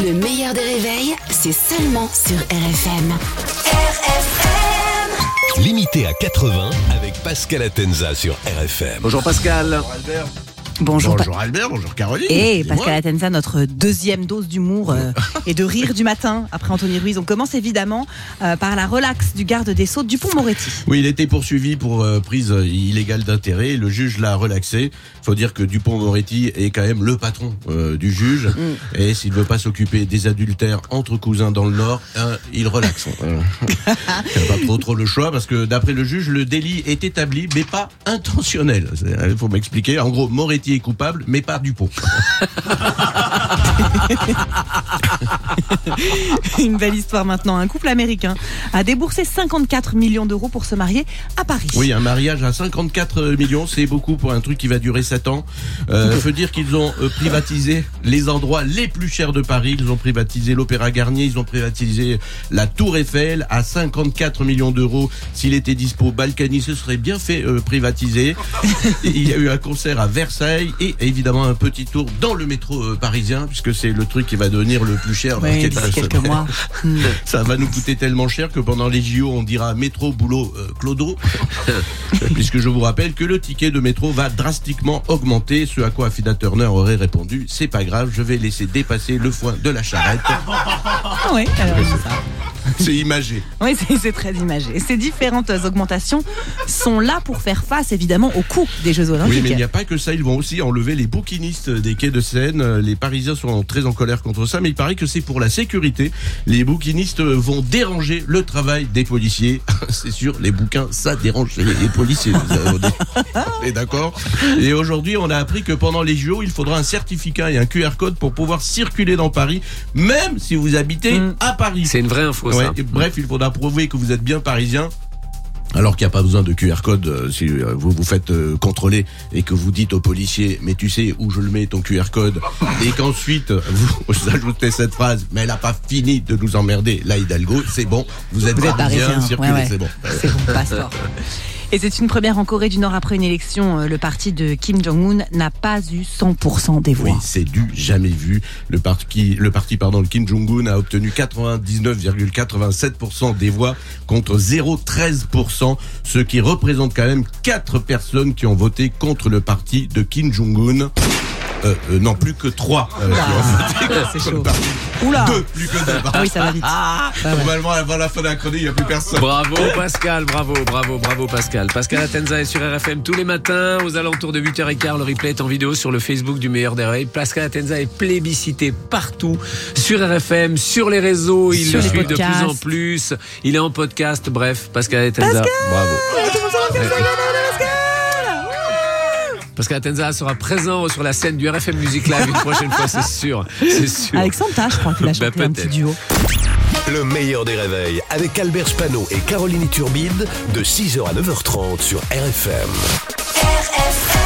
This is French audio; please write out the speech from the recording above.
Le meilleur des réveils, c'est seulement sur RFM. RFM Limité à 80 avec Pascal Atenza sur RFM. Bonjour Pascal. Bonjour. Bonjour Albert, bonjour Caroline. Et Dis-moi. Pascal Atenza, notre deuxième dose d'humour euh, et de rire du matin après Anthony Ruiz. On commence évidemment euh, par la relaxe du garde des Sceaux Dupont-Moretti. Oui, il était poursuivi pour euh, prise illégale d'intérêt. Le juge l'a relaxé. Faut dire que Dupont-Moretti est quand même le patron du juge. Mm. Et s'il veut pas s'occuper des adultères entre cousins dans le Nord, hein, il relaxe. Il n'a pas trop trop le choix parce que d'après le juge, le délit est établi mais pas intentionnel. Il faut m'expliquer. En gros, Moretti est coupable mais pas Dupont. Une belle histoire maintenant. Un couple américain a déboursé 54 millions d'euros pour se marier à Paris. Oui, un mariage à 54 millions, c'est beaucoup pour un truc qui va durer 7 ans. Euh, faut dire qu'ils ont euh, privatisé les endroits les plus chers de Paris. Ils ont privatisé l'Opéra Garnier, ils ont privatisé la Tour Eiffel à 54 millions d'euros. S'il était dispo, Balkany se serait bien fait euh, privatiser. Il y a eu un concert à Versailles et évidemment un petit tour dans le métro euh, parisien puisque c'est le truc qui va devenir le plus cher Oui, quelques d'ici quelques semaines. mois. Hmm. Ça va nous coûter tellement cher que pendant les JO, on dira métro, boulot, euh, clodo. Puisque je vous rappelle que le ticket de métro va drastiquement augmenter. Ce à quoi Affida Turner aurait répondu C'est pas grave, je vais laisser dépasser le foin de la charrette. Ah oui, alors c'est ça. C'est imagé. Oui, c'est- très imagé. Ces différentes augmentations sont là pour faire face évidemment au coût des Jeux Oui, Olympiques. mais il n'y a pas que ça. Ils vont aussi enlever les bouquinistes des quais de Seine. Les Parisiens sont très en colère contre ça, mais il paraît que c'est pour la sécurité. Les bouquinistes vont déranger le travail des policiers. c'est sûr, les bouquins, ça dérange les, les policiers. On est- d'accord Et aujourd'hui, on a appris que pendant les JO, il faudra un certificat et un QR code pour pouvoir circuler dans Paris, même si vous habitez Mm. à Paris. C'est une vraie info Ouais, ça. et bref, il faudra prouver que vous êtes bien parisien. Alors qu'il n'y a pas besoin de QR code euh, si euh, vous vous faites euh, contrôler et que vous dites au policier mais tu sais où je le mets ton QR code et qu'ensuite vous ajoutez cette phrase mais elle a pas fini de nous emmerder là Hidalgo c'est bon vous êtes Vous êtes parisien parisien, circulez ouais, ouais. c'est bon C'est bon, passeport. Et c'est une première en Corée du Nord après une élection. euh, Le parti de Kim Jong-un n'a pas eu 100% des voix. Oui, c'est du jamais vu. Le parti, le parti pardon, Kim Jong-un a obtenu 99,87% des voix contre 0,13%, ce qui représente quand même 4 personnes qui ont voté contre le parti de Kim Jong-un. Euh, euh, non, plus que 3 qui ont voté Ah. Oula Deux, plus que 2. Ah oui, ça va vite. Normalement, avant la fin de la chronique, il n'y a plus personne. Bravo Pascal, bravo, bravo, bravo Pascal. Pascal Atenza est sur RFM tous les matins aux alentours de 8h15. Le replay est en vidéo sur le Facebook du meilleur des réveils. Pascal Atenza est plébiscité partout sur RFM, sur les réseaux. Il Sur le suit de plus en plus. Il est en podcast. Bref, Pascal Atenza, bravo. Pascal Atenza sera présent sur la scène du RFM Music Live une prochaine fois, c'est sûr. C'est sûr. Avec Santa, je crois qu'il a Bah, chanté un petit duo. Le meilleur des réveils avec Albert Spano et Caroline Turbide de 6h à 9h30 sur RFM. RFM